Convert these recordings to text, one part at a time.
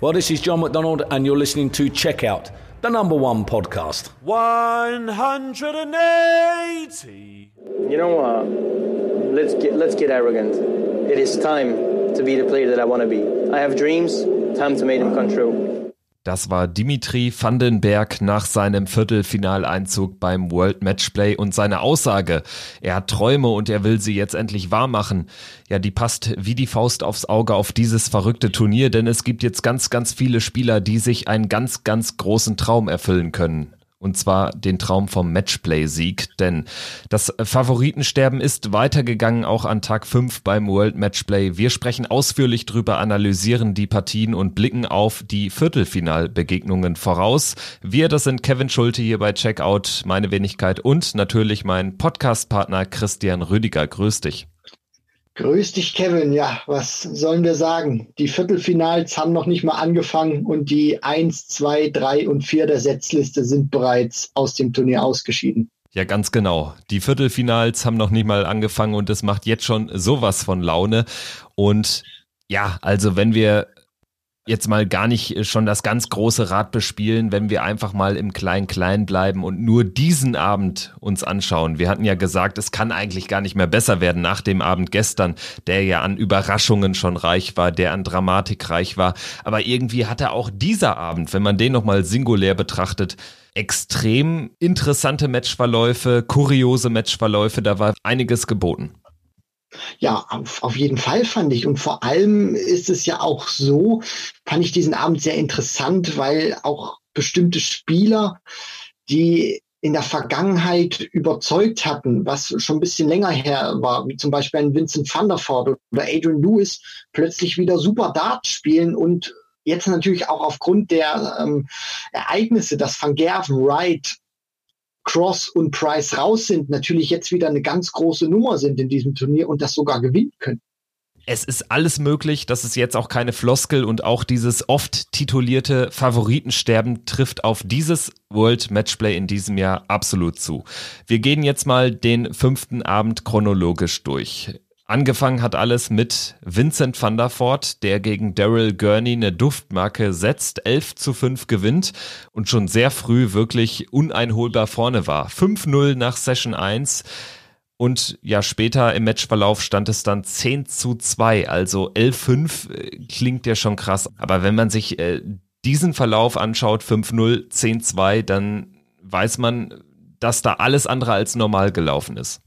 Well, this is John McDonald, and you're listening to Checkout, the number one podcast. 180. You know what? Let's get let's get arrogant. It is time to be the player that I want to be. I have dreams. Time to make them come true. Das war Dimitri Vandenberg nach seinem Viertelfinaleinzug beim World Matchplay und seine Aussage, er hat Träume und er will sie jetzt endlich wahr machen. Ja, die passt wie die Faust aufs Auge auf dieses verrückte Turnier, denn es gibt jetzt ganz, ganz viele Spieler, die sich einen ganz, ganz großen Traum erfüllen können und zwar den Traum vom Matchplay-Sieg, denn das Favoritensterben ist weitergegangen auch an Tag 5 beim World Matchplay. Wir sprechen ausführlich drüber, analysieren die Partien und blicken auf die Viertelfinalbegegnungen voraus. Wir, das sind Kevin Schulte hier bei Checkout, meine Wenigkeit und natürlich mein Podcastpartner Christian Rüdiger. Grüß dich. Grüß dich, Kevin. Ja, was sollen wir sagen? Die Viertelfinals haben noch nicht mal angefangen und die 1, 2, 3 und 4 der Setzliste sind bereits aus dem Turnier ausgeschieden. Ja, ganz genau. Die Viertelfinals haben noch nicht mal angefangen und es macht jetzt schon sowas von Laune. Und ja, also wenn wir jetzt mal gar nicht äh, schon das ganz große Rad bespielen, wenn wir einfach mal im Klein-Klein bleiben und nur diesen Abend uns anschauen. Wir hatten ja gesagt, es kann eigentlich gar nicht mehr besser werden nach dem Abend gestern, der ja an Überraschungen schon reich war, der an Dramatik reich war. Aber irgendwie hatte auch dieser Abend, wenn man den nochmal singulär betrachtet, extrem interessante Matchverläufe, kuriose Matchverläufe, da war einiges geboten. Ja, auf, auf jeden Fall fand ich. Und vor allem ist es ja auch so, fand ich diesen Abend sehr interessant, weil auch bestimmte Spieler, die in der Vergangenheit überzeugt hatten, was schon ein bisschen länger her war, wie zum Beispiel ein Vincent van der Voort oder Adrian Lewis, plötzlich wieder super Dart spielen und jetzt natürlich auch aufgrund der ähm, Ereignisse, dass Van Gerven, Wright, Cross und Price raus sind, natürlich jetzt wieder eine ganz große Nummer sind in diesem Turnier und das sogar gewinnen können. Es ist alles möglich, das ist jetzt auch keine Floskel und auch dieses oft titulierte Favoritensterben trifft auf dieses World Matchplay in diesem Jahr absolut zu. Wir gehen jetzt mal den fünften Abend chronologisch durch. Angefangen hat alles mit Vincent van der Voort, der gegen Daryl Gurney eine Duftmarke setzt, 11 zu 5 gewinnt und schon sehr früh wirklich uneinholbar vorne war. 5-0 nach Session 1 und ja, später im Matchverlauf stand es dann 10 zu 2, also 11-5 äh, klingt ja schon krass. Aber wenn man sich äh, diesen Verlauf anschaut, 5-0, 10-2, dann weiß man, dass da alles andere als normal gelaufen ist.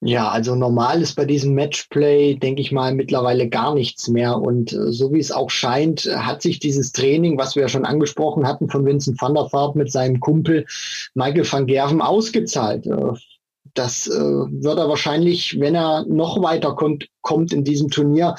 Ja, also normal ist bei diesem Matchplay, denke ich mal, mittlerweile gar nichts mehr. Und äh, so wie es auch scheint, hat sich dieses Training, was wir ja schon angesprochen hatten von Vincent van der Vaart mit seinem Kumpel Michael van Gerven ausgezahlt. Äh, das äh, wird er wahrscheinlich, wenn er noch weiter kommt, kommt in diesem Turnier,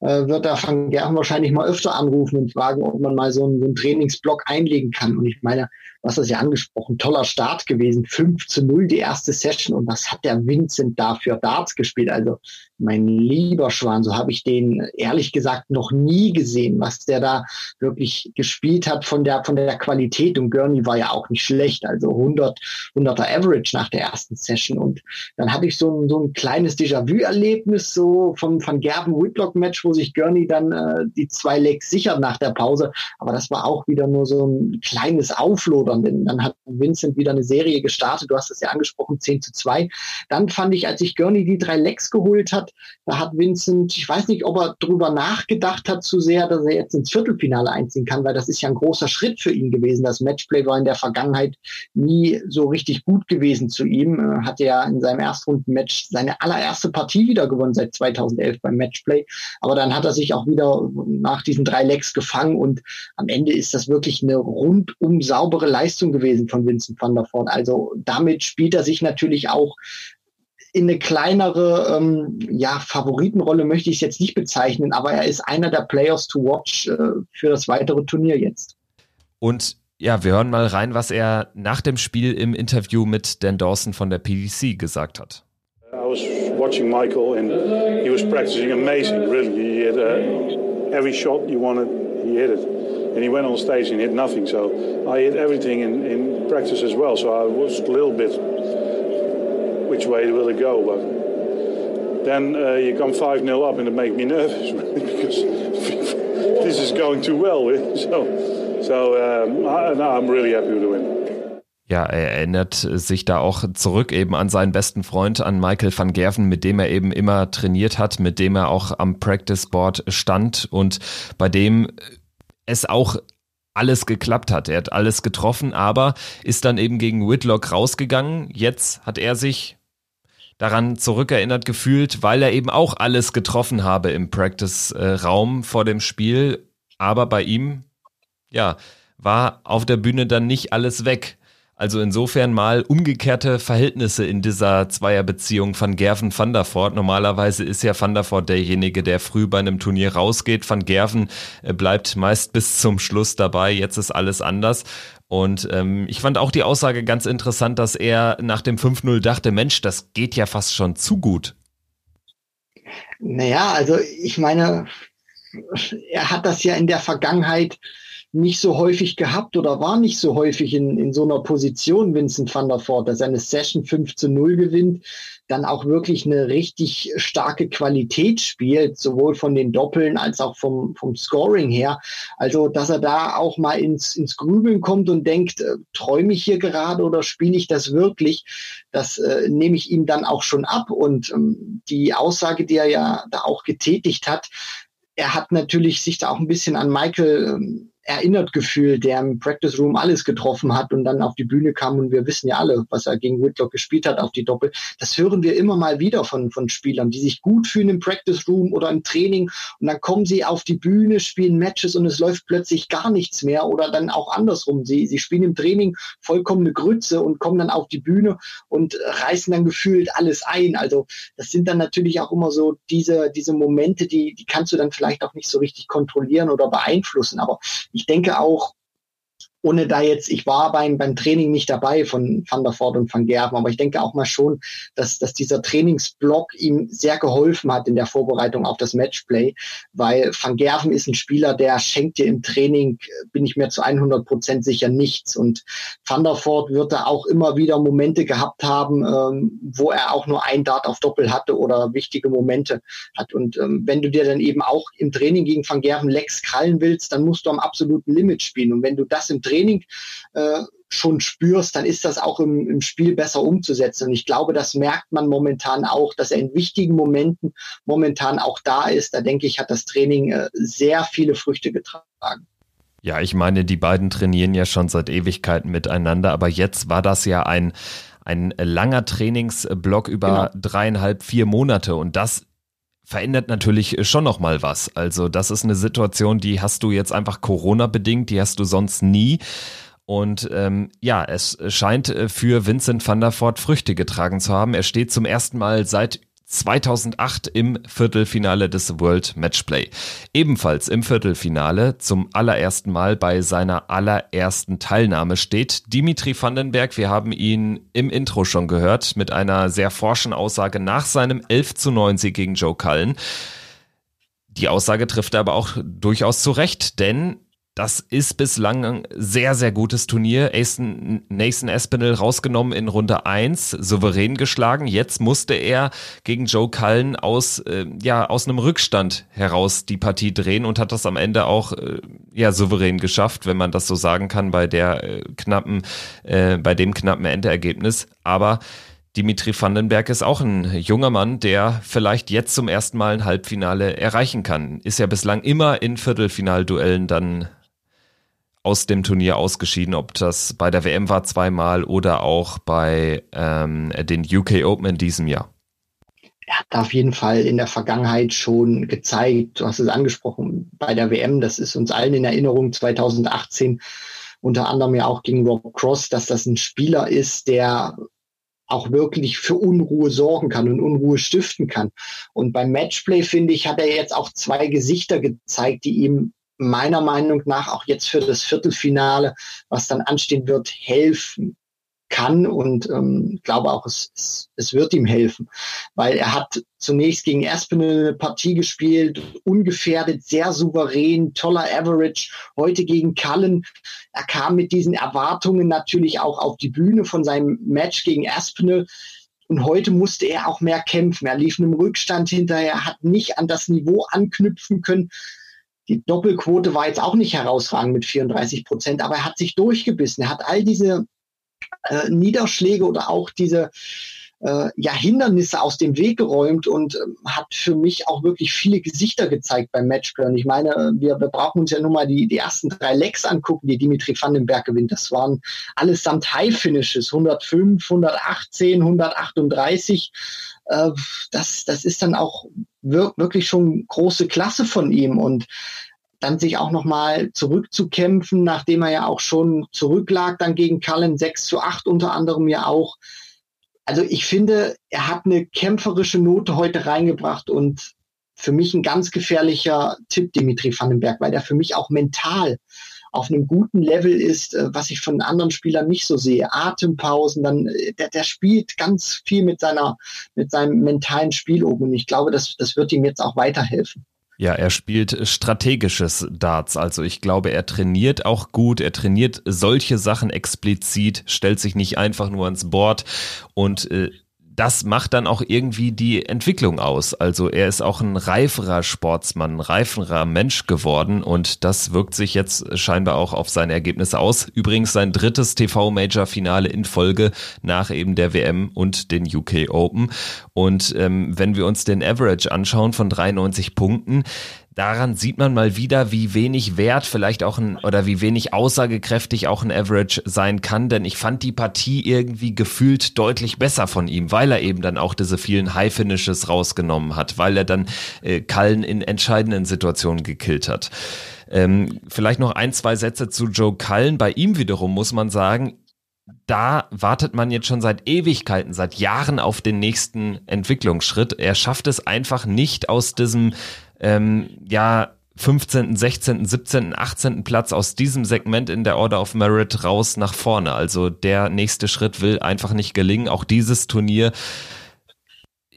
äh, wird er Van Gerven wahrscheinlich mal öfter anrufen und fragen, ob man mal so einen, so einen Trainingsblock einlegen kann. Und ich meine, was das ja angesprochen, toller Start gewesen. 5 zu 0 die erste Session. Und was hat der Vincent da für Darts gespielt? Also mein lieber Schwan, so habe ich den ehrlich gesagt noch nie gesehen, was der da wirklich gespielt hat von der, von der Qualität. Und Gurney war ja auch nicht schlecht. Also 100, 100er Average nach der ersten Session. Und dann hatte ich so ein, so ein kleines Déjà-vu-Erlebnis so vom, von Gerben Whitlock-Match, wo sich Gurney dann äh, die zwei Legs sichert nach der Pause. Aber das war auch wieder nur so ein kleines Auflodern denn dann hat Vincent wieder eine Serie gestartet. Du hast es ja angesprochen, 10 zu 2. Dann fand ich, als sich Gurney die drei Lecks geholt hat, da hat Vincent, ich weiß nicht, ob er drüber nachgedacht hat zu sehr, dass er jetzt ins Viertelfinale einziehen kann, weil das ist ja ein großer Schritt für ihn gewesen. Das Matchplay war in der Vergangenheit nie so richtig gut gewesen zu ihm. Er hatte ja in seinem Erstrundenmatch seine allererste Partie wieder gewonnen seit 2011 beim Matchplay. Aber dann hat er sich auch wieder nach diesen drei Lecks gefangen und am Ende ist das wirklich eine rundum saubere Leistung gewesen von Vincent van der Voort. Also damit spielt er sich natürlich auch in eine kleinere ähm, ja, Favoritenrolle möchte ich es jetzt nicht bezeichnen, aber er ist einer der Players to watch äh, für das weitere Turnier jetzt. Und ja, wir hören mal rein, was er nach dem Spiel im Interview mit Dan Dawson von der PDC gesagt hat. I was watching Michael and he was practicing amazing, really. He had uh, every shot you wanted, he hit it. and he went on stage and hit nothing. So I hit everything in, in practice as well. So I was a little bit, which way will it go? But then uh, you come 5 0 up and it makes me nervous because this is going too well. So, so um, I, no, I'm really happy with the win. Ja, er erinnert sich da auch zurück eben an seinen besten Freund, an Michael van Gerven, mit dem er eben immer trainiert hat, mit dem er auch am Practice Board stand und bei dem es auch alles geklappt hat. Er hat alles getroffen, aber ist dann eben gegen Whitlock rausgegangen. Jetzt hat er sich daran zurückerinnert gefühlt, weil er eben auch alles getroffen habe im Practice-Raum vor dem Spiel. Aber bei ihm, ja, war auf der Bühne dann nicht alles weg. Also insofern mal umgekehrte Verhältnisse in dieser Zweierbeziehung von Gerven van der Voort. Normalerweise ist ja van der Voort derjenige, der früh bei einem Turnier rausgeht. Van Gerven äh, bleibt meist bis zum Schluss dabei. Jetzt ist alles anders. Und ähm, ich fand auch die Aussage ganz interessant, dass er nach dem 5-0 dachte, Mensch, das geht ja fast schon zu gut. Naja, also ich meine, er hat das ja in der Vergangenheit nicht so häufig gehabt oder war nicht so häufig in, in so einer Position, Vincent van der Voort, dass er eine Session 5 zu 0 gewinnt, dann auch wirklich eine richtig starke Qualität spielt, sowohl von den Doppeln als auch vom, vom Scoring her. Also, dass er da auch mal ins, ins Grübeln kommt und denkt, äh, träume ich hier gerade oder spiele ich das wirklich? Das äh, nehme ich ihm dann auch schon ab. Und ähm, die Aussage, die er ja da auch getätigt hat, er hat natürlich sich da auch ein bisschen an Michael ähm, erinnert gefühlt, der im Practice Room alles getroffen hat und dann auf die Bühne kam und wir wissen ja alle, was er gegen Whitlock gespielt hat auf die Doppel. Das hören wir immer mal wieder von, von Spielern, die sich gut fühlen im Practice Room oder im Training und dann kommen sie auf die Bühne, spielen Matches und es läuft plötzlich gar nichts mehr oder dann auch andersrum. Sie, sie spielen im Training vollkommene Grütze und kommen dann auf die Bühne und reißen dann gefühlt alles ein. Also das sind dann natürlich auch immer so diese, diese Momente, die, die kannst du dann vielleicht auch nicht so richtig kontrollieren oder beeinflussen. Aber ich denke auch, ohne da jetzt, ich war beim, beim Training nicht dabei von Van der Voort und Van Gerven, aber ich denke auch mal schon, dass, dass dieser Trainingsblock ihm sehr geholfen hat in der Vorbereitung auf das Matchplay, weil Van Gerven ist ein Spieler, der schenkt dir im Training, bin ich mir zu 100 Prozent sicher nichts. Und Van der Voort wird da auch immer wieder Momente gehabt haben, ähm, wo er auch nur ein Dart auf Doppel hatte oder wichtige Momente hat. Und ähm, wenn du dir dann eben auch im Training gegen Van Gerven Lex krallen willst, dann musst du am absoluten Limit spielen. Und wenn du das im Training äh, schon spürst, dann ist das auch im, im Spiel besser umzusetzen. Und ich glaube, das merkt man momentan auch, dass er in wichtigen Momenten momentan auch da ist. Da denke ich, hat das Training äh, sehr viele Früchte getragen. Ja, ich meine, die beiden trainieren ja schon seit Ewigkeiten miteinander, aber jetzt war das ja ein, ein langer Trainingsblock über genau. dreieinhalb, vier Monate und das verändert natürlich schon noch mal was. Also das ist eine Situation, die hast du jetzt einfach Corona bedingt, die hast du sonst nie. Und ähm, ja, es scheint für Vincent van der Voort Früchte getragen zu haben. Er steht zum ersten Mal seit 2008 im Viertelfinale des World Matchplay. Ebenfalls im Viertelfinale zum allerersten Mal bei seiner allerersten Teilnahme steht Dimitri Vandenberg. Wir haben ihn im Intro schon gehört mit einer sehr forschen Aussage nach seinem 11 zu 9 Sieg gegen Joe Cullen. Die Aussage trifft er aber auch durchaus zu Recht, denn das ist bislang ein sehr, sehr gutes Turnier. Nathan, Espinel rausgenommen in Runde 1, souverän geschlagen. Jetzt musste er gegen Joe Cullen aus, äh, ja, aus einem Rückstand heraus die Partie drehen und hat das am Ende auch äh, ja, souverän geschafft, wenn man das so sagen kann, bei der äh, knappen, äh, bei dem knappen Endergebnis. Aber Dimitri Vandenberg ist auch ein junger Mann, der vielleicht jetzt zum ersten Mal ein Halbfinale erreichen kann. Ist ja bislang immer in Viertelfinalduellen dann aus dem Turnier ausgeschieden, ob das bei der WM war zweimal oder auch bei ähm, den UK Open in diesem Jahr. Er hat auf jeden Fall in der Vergangenheit schon gezeigt, du hast es angesprochen, bei der WM, das ist uns allen in Erinnerung, 2018, unter anderem ja auch gegen Rob Cross, dass das ein Spieler ist, der auch wirklich für Unruhe sorgen kann und Unruhe stiften kann. Und beim Matchplay, finde ich, hat er jetzt auch zwei Gesichter gezeigt, die ihm meiner Meinung nach auch jetzt für das Viertelfinale, was dann anstehen wird, helfen kann und ähm, glaube auch, es, es, es wird ihm helfen, weil er hat zunächst gegen Aspinall eine Partie gespielt, ungefährdet, sehr souverän, toller Average. Heute gegen Cullen, er kam mit diesen Erwartungen natürlich auch auf die Bühne von seinem Match gegen Aspinall. Und heute musste er auch mehr kämpfen. Er lief einem Rückstand hinterher, hat nicht an das Niveau anknüpfen können, die Doppelquote war jetzt auch nicht herausragend mit 34 Prozent, aber er hat sich durchgebissen. Er hat all diese äh, Niederschläge oder auch diese äh, ja, Hindernisse aus dem Weg geräumt und äh, hat für mich auch wirklich viele Gesichter gezeigt beim Matchplay. Und ich meine, wir, wir brauchen uns ja nur mal die, die ersten drei Lecks angucken, die Dimitri Vandenberg gewinnt. Das waren allesamt High-Finishes, 105, 118, 138. Äh, das, das ist dann auch wir, wirklich schon große Klasse von ihm und dann sich auch nochmal zurückzukämpfen, nachdem er ja auch schon zurücklag, dann gegen Cullen 6 zu 8 unter anderem ja auch. Also ich finde, er hat eine kämpferische Note heute reingebracht und für mich ein ganz gefährlicher Tipp, Dimitri Vandenberg, weil der für mich auch mental auf einem guten Level ist, äh, was ich von anderen Spielern nicht so sehe. Atempausen, dann äh, der, der spielt ganz viel mit seiner mit seinem mentalen Spiel oben und ich glaube, das das wird ihm jetzt auch weiterhelfen. Ja, er spielt strategisches Darts. Also ich glaube, er trainiert auch gut. Er trainiert solche Sachen explizit, stellt sich nicht einfach nur ans Board und äh, das macht dann auch irgendwie die Entwicklung aus. Also er ist auch ein reiferer Sportsmann, ein reiferer Mensch geworden und das wirkt sich jetzt scheinbar auch auf seine Ergebnisse aus. Übrigens sein drittes TV-Major-Finale in Folge nach eben der WM und den UK Open. Und ähm, wenn wir uns den Average anschauen von 93 Punkten, daran sieht man mal wieder, wie wenig Wert vielleicht auch ein oder wie wenig aussagekräftig auch ein Average sein kann, denn ich fand die Partie irgendwie gefühlt deutlich besser von ihm, weil er eben dann auch diese vielen High Finishes rausgenommen hat, weil er dann äh, Kallen in entscheidenden Situationen gekillt hat. Ähm, vielleicht noch ein, zwei Sätze zu Joe Cullen. Bei ihm wiederum muss man sagen, da wartet man jetzt schon seit Ewigkeiten, seit Jahren auf den nächsten Entwicklungsschritt. Er schafft es einfach nicht aus diesem ähm, ja 15., 16., 17., 18. Platz aus diesem Segment in der Order of Merit raus nach vorne. Also der nächste Schritt will einfach nicht gelingen. Auch dieses Turnier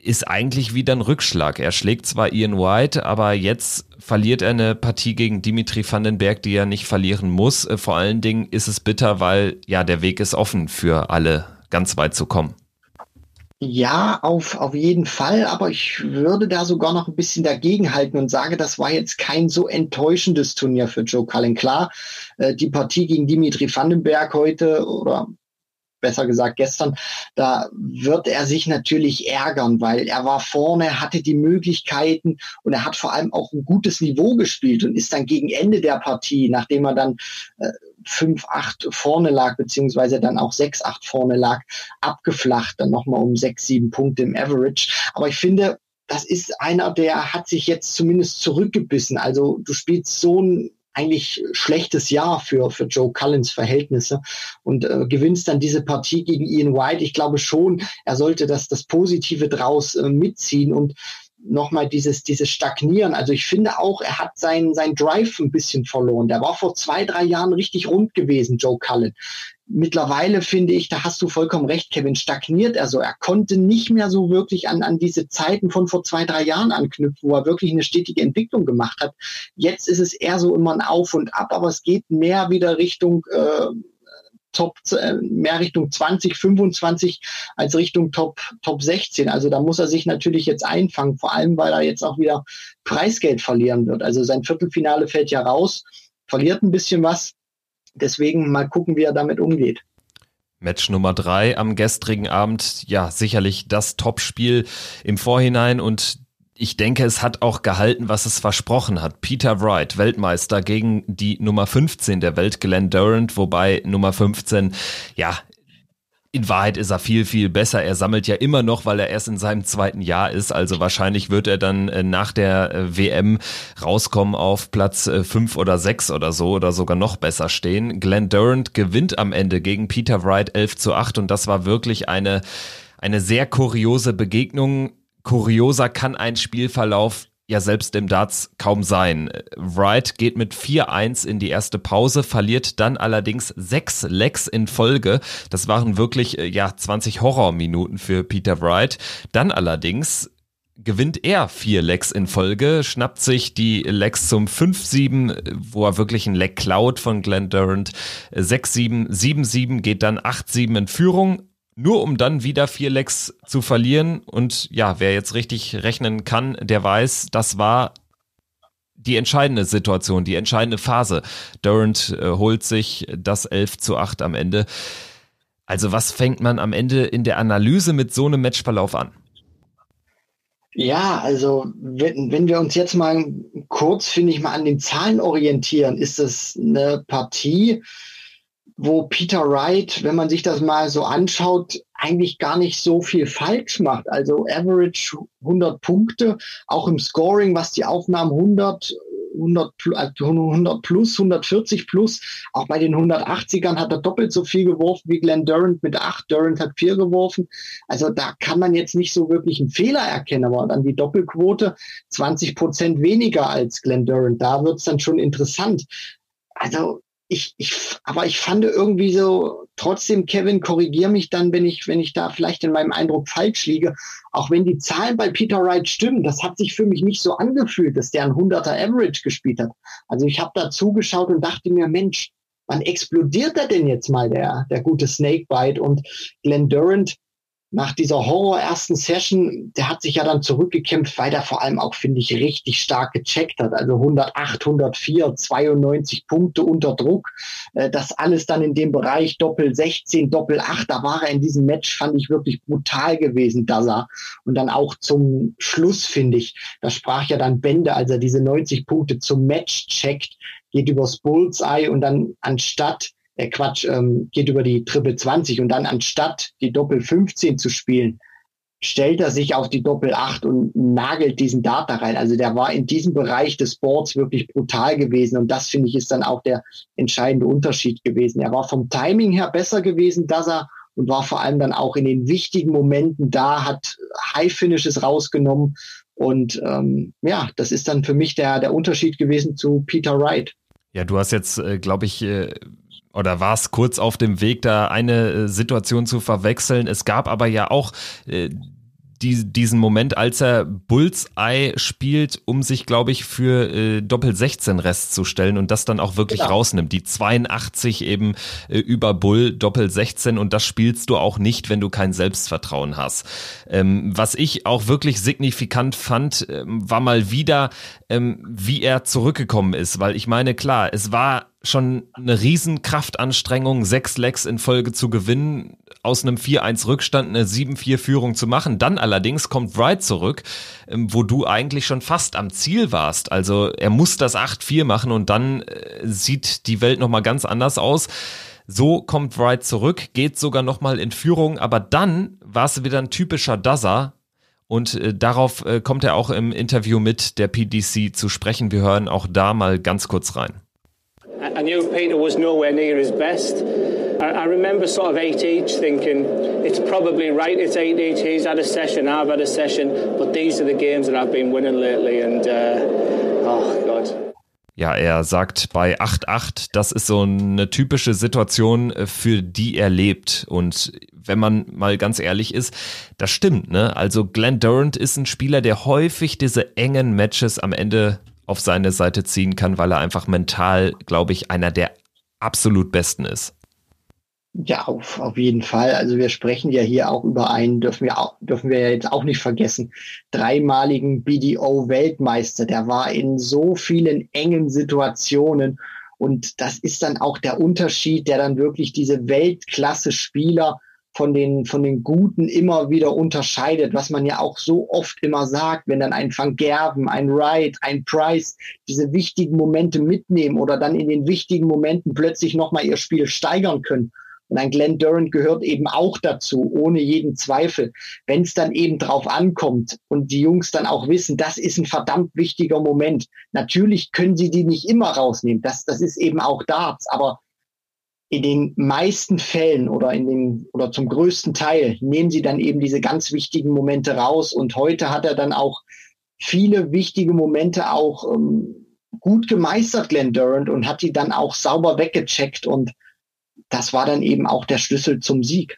ist eigentlich wieder ein Rückschlag. Er schlägt zwar Ian White, aber jetzt verliert er eine Partie gegen Dimitri Vandenberg, die er nicht verlieren muss. Äh, vor allen Dingen ist es bitter, weil ja der Weg ist offen für alle, ganz weit zu kommen. Ja, auf, auf jeden Fall, aber ich würde da sogar noch ein bisschen dagegenhalten und sage, das war jetzt kein so enttäuschendes Turnier für Joe Cullen. Klar, äh, die Partie gegen Dimitri Vandenberg heute oder besser gesagt gestern, da wird er sich natürlich ärgern, weil er war vorne, hatte die Möglichkeiten und er hat vor allem auch ein gutes Niveau gespielt und ist dann gegen Ende der Partie, nachdem er dann äh, 5-8 vorne lag, beziehungsweise dann auch 6-8 vorne lag, abgeflacht, dann nochmal um 6, 7 Punkte im Average. Aber ich finde, das ist einer, der hat sich jetzt zumindest zurückgebissen. Also du spielst so ein eigentlich schlechtes Jahr für, für Joe Cullens Verhältnisse und äh, gewinnst dann diese Partie gegen Ian White. Ich glaube schon, er sollte das, das Positive draus äh, mitziehen und nochmal dieses, dieses Stagnieren. Also ich finde auch, er hat sein, sein Drive ein bisschen verloren. Der war vor zwei, drei Jahren richtig rund gewesen, Joe Cullen. Mittlerweile finde ich, da hast du vollkommen recht, Kevin, stagniert er so. Er konnte nicht mehr so wirklich an, an diese Zeiten von vor zwei, drei Jahren anknüpfen, wo er wirklich eine stetige Entwicklung gemacht hat. Jetzt ist es eher so immer ein Auf und Ab, aber es geht mehr wieder Richtung äh, Top, äh, mehr Richtung 20, 25 als Richtung Top, Top 16. Also da muss er sich natürlich jetzt einfangen, vor allem weil er jetzt auch wieder Preisgeld verlieren wird. Also sein Viertelfinale fällt ja raus, verliert ein bisschen was. Deswegen mal gucken, wie er damit umgeht. Match Nummer drei am gestrigen Abend, ja, sicherlich das Topspiel im Vorhinein und ich denke, es hat auch gehalten, was es versprochen hat. Peter Wright, Weltmeister gegen die Nummer 15 der Welt, Glenn Durant, wobei Nummer 15, ja, in Wahrheit ist er viel, viel besser. Er sammelt ja immer noch, weil er erst in seinem zweiten Jahr ist. Also wahrscheinlich wird er dann äh, nach der äh, WM rauskommen auf Platz äh, fünf oder sechs oder so oder sogar noch besser stehen. Glenn Durant gewinnt am Ende gegen Peter Wright 11 zu 8 und das war wirklich eine, eine sehr kuriose Begegnung kurioser kann ein Spielverlauf ja selbst im Darts kaum sein. Wright geht mit 4-1 in die erste Pause, verliert dann allerdings sechs Lecks in Folge. Das waren wirklich äh, ja 20 Horrorminuten für Peter Wright. Dann allerdings gewinnt er vier Lecks in Folge, schnappt sich die Lecks zum 5-7, wo er wirklich ein Leck klaut von Glenn Durant. 6-7, 7-7 geht dann 8-7 in Führung nur um dann wieder vier Lecks zu verlieren. Und ja, wer jetzt richtig rechnen kann, der weiß, das war die entscheidende Situation, die entscheidende Phase. Durant äh, holt sich das 11 zu 8 am Ende. Also was fängt man am Ende in der Analyse mit so einem Matchverlauf an? Ja, also wenn, wenn wir uns jetzt mal kurz, finde ich, mal an den Zahlen orientieren, ist es eine Partie, wo Peter Wright, wenn man sich das mal so anschaut, eigentlich gar nicht so viel falsch macht. Also Average 100 Punkte, auch im Scoring, was die Aufnahmen 100, 100, 100 plus, 140 plus. Auch bei den 180ern hat er doppelt so viel geworfen wie Glenn Durant mit 8. Durant hat 4 geworfen. Also da kann man jetzt nicht so wirklich einen Fehler erkennen, aber dann die Doppelquote 20 Prozent weniger als Glenn Durant. Da wird's dann schon interessant. Also ich, ich, aber ich fand irgendwie so, trotzdem, Kevin, korrigier mich dann, wenn ich, wenn ich da vielleicht in meinem Eindruck falsch liege. Auch wenn die Zahlen bei Peter Wright stimmen, das hat sich für mich nicht so angefühlt, dass der ein 100er Average gespielt hat. Also ich habe da zugeschaut und dachte mir, Mensch, wann explodiert er denn jetzt mal, der, der gute Snakebite? Und Glenn Durant, nach dieser Horror ersten Session, der hat sich ja dann zurückgekämpft, weil der vor allem auch, finde ich, richtig stark gecheckt hat. Also 108, 104, 92 Punkte unter Druck. Äh, das alles dann in dem Bereich Doppel 16, Doppel 8. Da war er in diesem Match, fand ich wirklich brutal gewesen, Daza. Und dann auch zum Schluss, finde ich, da sprach ja dann Bände, als er diese 90 Punkte zum Match checkt, geht übers Bullseye und dann anstatt äh, Quatsch, ähm, geht über die Triple 20 und dann anstatt die Doppel 15 zu spielen, stellt er sich auf die Doppel 8 und nagelt diesen Data rein. Also der war in diesem Bereich des Boards wirklich brutal gewesen und das finde ich ist dann auch der entscheidende Unterschied gewesen. Er war vom Timing her besser gewesen, dass er und war vor allem dann auch in den wichtigen Momenten da, hat High Finishes rausgenommen und ähm, ja, das ist dann für mich der der Unterschied gewesen zu Peter Wright. Ja, du hast jetzt, äh, glaube ich, äh, oder war es kurz auf dem Weg, da eine äh, Situation zu verwechseln. Es gab aber ja auch äh, die, diesen Moment, als er Bullseye spielt, um sich, glaube ich, für äh, Doppel 16 Rest zu stellen und das dann auch wirklich genau. rausnimmt. Die 82 eben äh, über Bull Doppel 16 und das spielst du auch nicht, wenn du kein Selbstvertrauen hast. Ähm, was ich auch wirklich signifikant fand, ähm, war mal wieder, ähm, wie er zurückgekommen ist, weil ich meine, klar, es war schon eine riesen Kraftanstrengung, sechs Legs in Folge zu gewinnen, aus einem 4-1 Rückstand eine 7-4-Führung zu machen. Dann allerdings kommt Wright zurück, ähm, wo du eigentlich schon fast am Ziel warst. Also er muss das 8-4 machen und dann äh, sieht die Welt nochmal ganz anders aus. So kommt Wright zurück, geht sogar nochmal in Führung, aber dann war es wieder ein typischer Dazza, und äh, darauf äh, kommt er auch im Interview mit der PDC zu sprechen. Wir hören auch da mal ganz kurz rein. I knew Peter was nowhere near his best. I, remember sort of 8 each thinking, it's probably right, it's 8 each. He's had a session, I've had a session, but these are the games that I've been winning lately. And, uh, oh God. Ja, er sagt bei 8-8, das ist so eine typische Situation, äh, für die er lebt. Und wenn man mal ganz ehrlich ist, das stimmt, ne? Also Glenn Durant ist ein Spieler, der häufig diese engen Matches am Ende auf seine Seite ziehen kann, weil er einfach mental, glaube ich, einer der absolut besten ist. Ja, auf, auf jeden Fall. Also wir sprechen ja hier auch über einen, dürfen wir, auch, dürfen wir jetzt auch nicht vergessen, dreimaligen BDO-Weltmeister. Der war in so vielen engen Situationen. Und das ist dann auch der Unterschied, der dann wirklich diese Weltklasse-Spieler von den, von den Guten immer wieder unterscheidet, was man ja auch so oft immer sagt, wenn dann ein Van Gerven, ein Wright, ein Price diese wichtigen Momente mitnehmen oder dann in den wichtigen Momenten plötzlich nochmal ihr Spiel steigern können. Und ein Glenn Durant gehört eben auch dazu, ohne jeden Zweifel. Wenn es dann eben drauf ankommt und die Jungs dann auch wissen, das ist ein verdammt wichtiger Moment. Natürlich können sie die nicht immer rausnehmen. Das, das ist eben auch Darts. Aber in den meisten Fällen oder in den oder zum größten Teil nehmen sie dann eben diese ganz wichtigen Momente raus. Und heute hat er dann auch viele wichtige Momente auch ähm, gut gemeistert, Glenn Durant, und hat die dann auch sauber weggecheckt. Und das war dann eben auch der Schlüssel zum Sieg.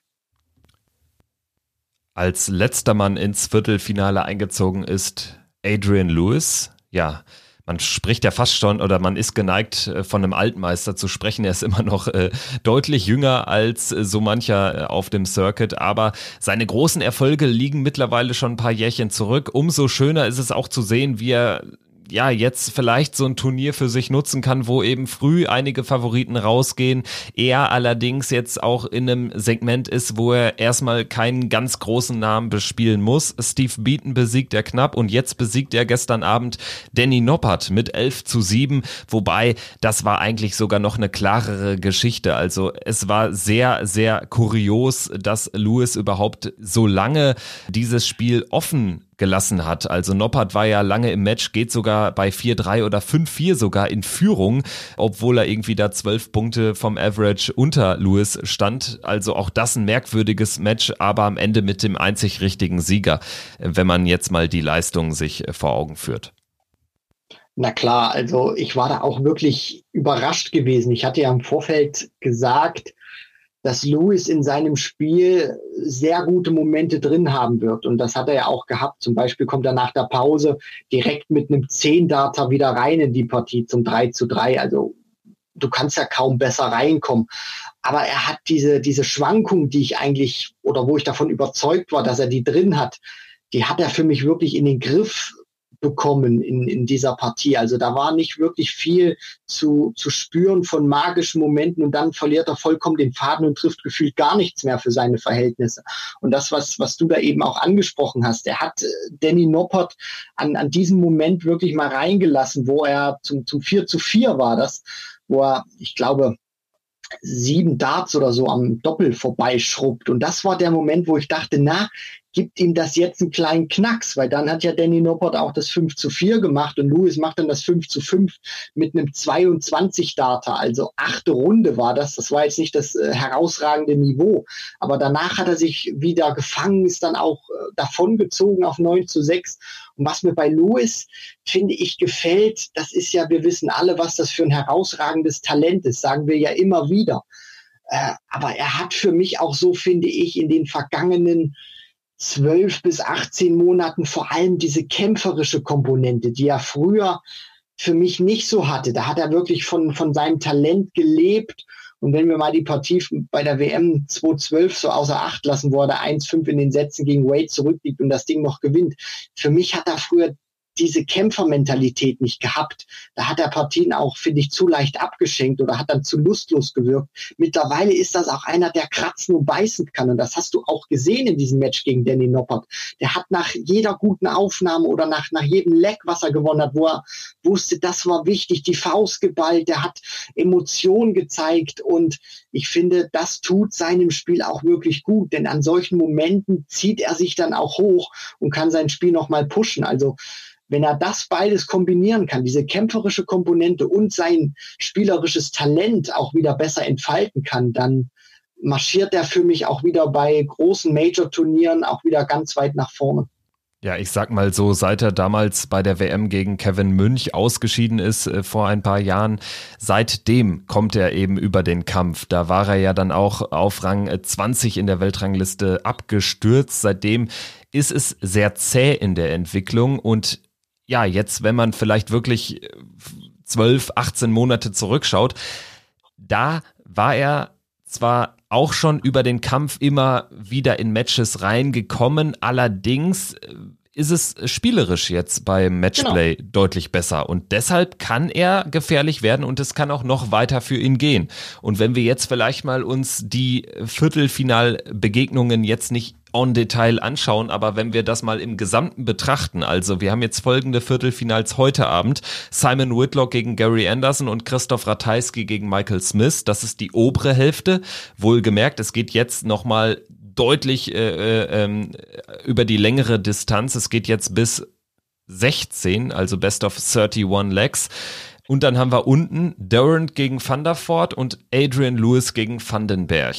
Als letzter Mann ins Viertelfinale eingezogen ist Adrian Lewis. Ja, man spricht ja fast schon oder man ist geneigt, äh, von einem Altmeister zu sprechen. Er ist immer noch äh, deutlich jünger als äh, so mancher äh, auf dem Circuit, aber seine großen Erfolge liegen mittlerweile schon ein paar Jährchen zurück. Umso schöner ist es auch zu sehen, wie er ja jetzt vielleicht so ein Turnier für sich nutzen kann, wo eben früh einige Favoriten rausgehen. Er allerdings jetzt auch in einem Segment ist, wo er erstmal keinen ganz großen Namen bespielen muss. Steve Beaton besiegt er knapp und jetzt besiegt er gestern Abend Danny Noppert mit 11 zu 7, wobei das war eigentlich sogar noch eine klarere Geschichte. Also es war sehr, sehr kurios, dass Lewis überhaupt so lange dieses Spiel offen gelassen hat. Also Noppert war ja lange im Match, geht sogar bei 4-3 oder 5-4 sogar in Führung, obwohl er irgendwie da zwölf Punkte vom Average unter Lewis stand. Also auch das ein merkwürdiges Match, aber am Ende mit dem einzig richtigen Sieger, wenn man jetzt mal die Leistung sich vor Augen führt. Na klar, also ich war da auch wirklich überrascht gewesen. Ich hatte ja im Vorfeld gesagt, dass Lewis in seinem Spiel sehr gute Momente drin haben wird. Und das hat er ja auch gehabt. Zum Beispiel kommt er nach der Pause direkt mit einem 10-Data wieder rein in die Partie zum 3 zu 3. Also du kannst ja kaum besser reinkommen. Aber er hat diese, diese Schwankung, die ich eigentlich, oder wo ich davon überzeugt war, dass er die drin hat, die hat er für mich wirklich in den Griff bekommen in, in dieser Partie. Also da war nicht wirklich viel zu, zu spüren von magischen Momenten und dann verliert er vollkommen den Faden und trifft gefühlt gar nichts mehr für seine Verhältnisse. Und das, was, was du da eben auch angesprochen hast, er hat äh, Danny Noppert an, an diesem Moment wirklich mal reingelassen, wo er zum, zum 4 zu 4 war das, wo er, ich glaube, sieben Darts oder so am Doppel vorbeischrubbt. Und das war der Moment, wo ich dachte, na, gibt ihm das jetzt einen kleinen Knacks, weil dann hat ja Danny Noppert auch das 5 zu 4 gemacht und Lewis macht dann das 5 zu 5 mit einem 22 Data, also achte Runde war das. Das war jetzt nicht das äh, herausragende Niveau, aber danach hat er sich wieder gefangen, ist dann auch äh, davongezogen auf 9 zu 6. Und was mir bei Lewis, finde ich, gefällt, das ist ja, wir wissen alle, was das für ein herausragendes Talent ist, sagen wir ja immer wieder. Äh, aber er hat für mich auch so, finde ich, in den vergangenen zwölf bis 18 Monaten vor allem diese kämpferische Komponente, die er früher für mich nicht so hatte. Da hat er wirklich von, von seinem Talent gelebt. Und wenn wir mal die Partie bei der WM 2012 so außer Acht lassen, wo er da 1-5 in den Sätzen gegen Wade zurückliegt und das Ding noch gewinnt. Für mich hat er früher diese Kämpfermentalität nicht gehabt. Da hat er Partien auch, finde ich, zu leicht abgeschenkt oder hat dann zu lustlos gewirkt. Mittlerweile ist das auch einer, der kratzen und beißen kann. Und das hast du auch gesehen in diesem Match gegen Danny Noppert. Der hat nach jeder guten Aufnahme oder nach, nach jedem Leck, was er gewonnen hat, wo er wusste, das war wichtig, die Faust geballt, der hat Emotionen gezeigt. Und ich finde, das tut seinem Spiel auch wirklich gut. Denn an solchen Momenten zieht er sich dann auch hoch und kann sein Spiel nochmal pushen. Also wenn er das beides kombinieren kann, diese kämpferische Komponente und sein spielerisches Talent auch wieder besser entfalten kann, dann marschiert er für mich auch wieder bei großen Major-Turnieren auch wieder ganz weit nach vorne. Ja, ich sag mal so, seit er damals bei der WM gegen Kevin Münch ausgeschieden ist äh, vor ein paar Jahren, seitdem kommt er eben über den Kampf. Da war er ja dann auch auf Rang 20 in der Weltrangliste abgestürzt. Seitdem ist es sehr zäh in der Entwicklung und ja, jetzt, wenn man vielleicht wirklich äh, zwölf, 18 Monate zurückschaut, da war er zwar auch schon über den Kampf immer wieder in Matches reingekommen, allerdings äh, ist es spielerisch jetzt beim Matchplay genau. deutlich besser und deshalb kann er gefährlich werden und es kann auch noch weiter für ihn gehen. Und wenn wir jetzt vielleicht mal uns die Viertelfinalbegegnungen jetzt nicht on Detail anschauen, aber wenn wir das mal im Gesamten betrachten, also wir haben jetzt folgende Viertelfinals heute Abend, Simon Whitlock gegen Gary Anderson und Christoph Ratajski gegen Michael Smith, das ist die obere Hälfte, wohlgemerkt, es geht jetzt nochmal deutlich äh, äh, ähm, über die längere Distanz, es geht jetzt bis 16, also Best of 31 Legs. Und dann haben wir unten Durant gegen Van der Voort und Adrian Lewis gegen Vandenberg.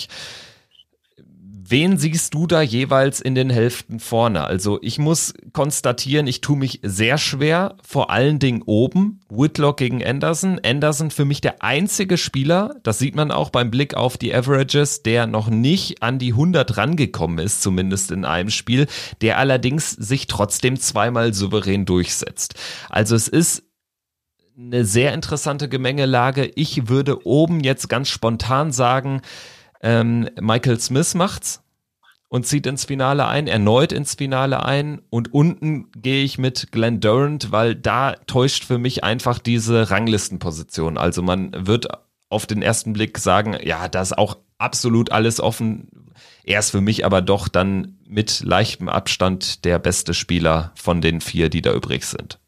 Wen siehst du da jeweils in den Hälften vorne? Also ich muss konstatieren, ich tue mich sehr schwer, vor allen Dingen oben. Whitlock gegen Anderson. Anderson für mich der einzige Spieler, das sieht man auch beim Blick auf die Averages, der noch nicht an die 100 rangekommen ist, zumindest in einem Spiel, der allerdings sich trotzdem zweimal souverän durchsetzt. Also es ist eine sehr interessante Gemengelage. Ich würde oben jetzt ganz spontan sagen, ähm, Michael Smith macht's. und zieht ins Finale ein, erneut ins Finale ein und unten gehe ich mit Glenn Durant, weil da täuscht für mich einfach diese Ranglistenposition. Also man wird auf den ersten Blick sagen, ja, da ist auch absolut alles offen. Er ist für mich aber doch dann mit leichtem Abstand der beste Spieler von den vier, die da übrig sind.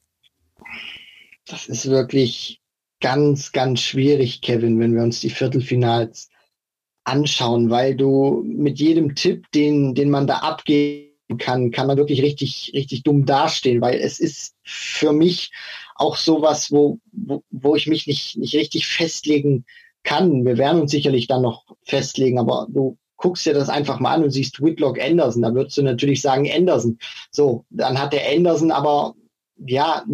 Das ist wirklich ganz, ganz schwierig, Kevin, wenn wir uns die Viertelfinals anschauen, weil du mit jedem Tipp, den, den man da abgeben kann, kann man wirklich richtig, richtig dumm dastehen, weil es ist für mich auch sowas, wo, wo, wo ich mich nicht, nicht richtig festlegen kann. Wir werden uns sicherlich dann noch festlegen, aber du guckst dir das einfach mal an und siehst Whitlock Anderson, da würdest du natürlich sagen Anderson. So, dann hat der Anderson aber ja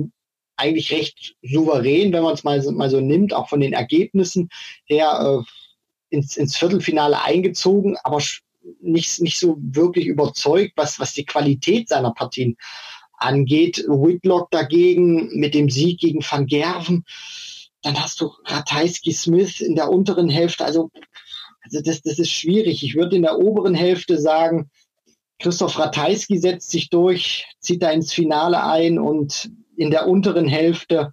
eigentlich recht souverän, wenn man es mal, mal so nimmt, auch von den Ergebnissen her äh, ins, ins Viertelfinale eingezogen, aber nicht, nicht so wirklich überzeugt, was, was die Qualität seiner Partien angeht. Whitlock dagegen mit dem Sieg gegen Van Gerven. Dann hast du Ratajski Smith in der unteren Hälfte. Also, also das, das ist schwierig. Ich würde in der oberen Hälfte sagen, Christoph Ratajski setzt sich durch, zieht da ins Finale ein und in der unteren Hälfte,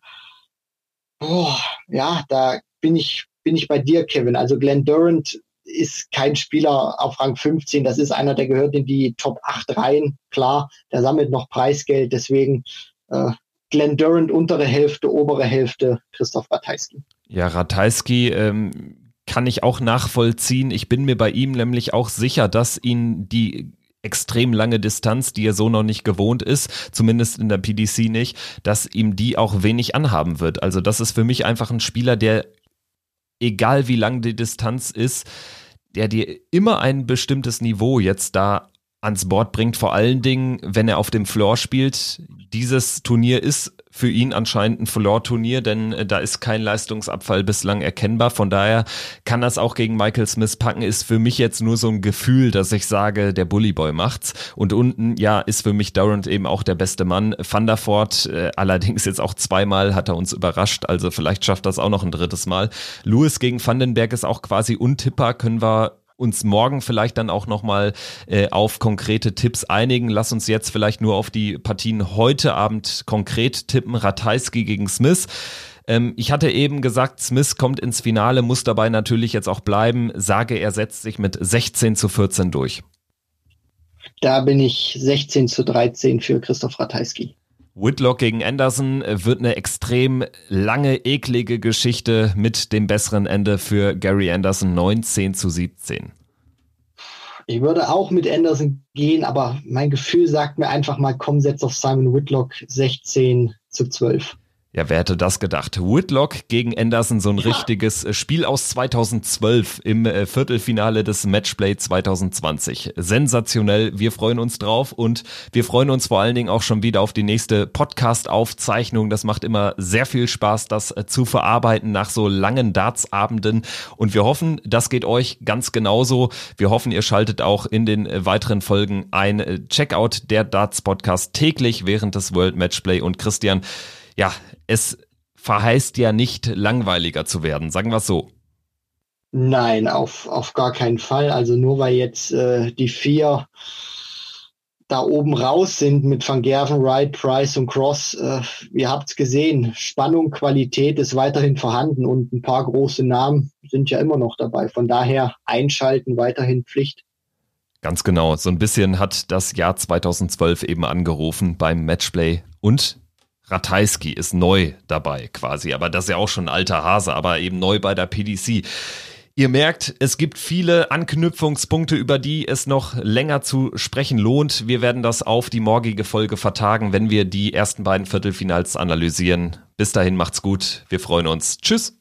oh, ja, da bin ich bin ich bei dir, Kevin. Also Glenn Durant ist kein Spieler auf Rang 15. Das ist einer, der gehört in die Top 8 rein. Klar, der sammelt noch Preisgeld. Deswegen äh, Glenn Durant untere Hälfte, obere Hälfte Christoph Ratajski. Ja, Ratajski ähm, kann ich auch nachvollziehen. Ich bin mir bei ihm nämlich auch sicher, dass ihn die extrem lange Distanz, die er so noch nicht gewohnt ist, zumindest in der PDC nicht, dass ihm die auch wenig anhaben wird. Also das ist für mich einfach ein Spieler, der egal wie lang die Distanz ist, der dir immer ein bestimmtes Niveau jetzt da ans Board bringt, vor allen Dingen, wenn er auf dem Floor spielt. Dieses Turnier ist für ihn anscheinend ein Floor-Turnier, denn äh, da ist kein Leistungsabfall bislang erkennbar. Von daher kann das auch gegen Michael Smith packen, ist für mich jetzt nur so ein Gefühl, dass ich sage, der Bullyboy macht's. Und unten, ja, ist für mich Durant eben auch der beste Mann. Van der Voort, äh, allerdings jetzt auch zweimal hat er uns überrascht, also vielleicht schafft das auch noch ein drittes Mal. Lewis gegen Vandenberg ist auch quasi untippbar, können wir uns morgen vielleicht dann auch nochmal äh, auf konkrete Tipps einigen. Lass uns jetzt vielleicht nur auf die Partien heute Abend konkret tippen. Ratajski gegen Smith. Ähm, ich hatte eben gesagt, Smith kommt ins Finale, muss dabei natürlich jetzt auch bleiben. Sage, er setzt sich mit 16 zu 14 durch. Da bin ich 16 zu 13 für Christoph Ratajski. Whitlock gegen Anderson wird eine extrem lange, eklige Geschichte mit dem besseren Ende für Gary Anderson 19 zu 17. Ich würde auch mit Anderson gehen, aber mein Gefühl sagt mir einfach mal, komm, setz auf Simon Whitlock 16 zu 12. Ja, wer hätte das gedacht? Whitlock gegen Anderson, so ein ja. richtiges äh, Spiel aus 2012 im äh, Viertelfinale des Matchplay 2020. Sensationell. Wir freuen uns drauf und wir freuen uns vor allen Dingen auch schon wieder auf die nächste Podcast-Aufzeichnung. Das macht immer sehr viel Spaß, das äh, zu verarbeiten nach so langen Darts-Abenden. Und wir hoffen, das geht euch ganz genauso. Wir hoffen, ihr schaltet auch in den weiteren Folgen ein. Checkout der Darts Podcast täglich während des World Matchplay und Christian, ja, es verheißt ja nicht langweiliger zu werden, sagen wir es so. Nein, auf, auf gar keinen Fall. Also nur weil jetzt äh, die vier da oben raus sind mit Van Gerven, Wright, Price und Cross. Äh, ihr habt es gesehen, Spannung, Qualität ist weiterhin vorhanden und ein paar große Namen sind ja immer noch dabei. Von daher einschalten, weiterhin Pflicht. Ganz genau. So ein bisschen hat das Jahr 2012 eben angerufen beim Matchplay und Ratajski ist neu dabei quasi, aber das ist ja auch schon ein alter Hase, aber eben neu bei der PDC. Ihr merkt, es gibt viele Anknüpfungspunkte, über die es noch länger zu sprechen lohnt. Wir werden das auf die morgige Folge vertagen, wenn wir die ersten beiden Viertelfinals analysieren. Bis dahin macht's gut. Wir freuen uns. Tschüss.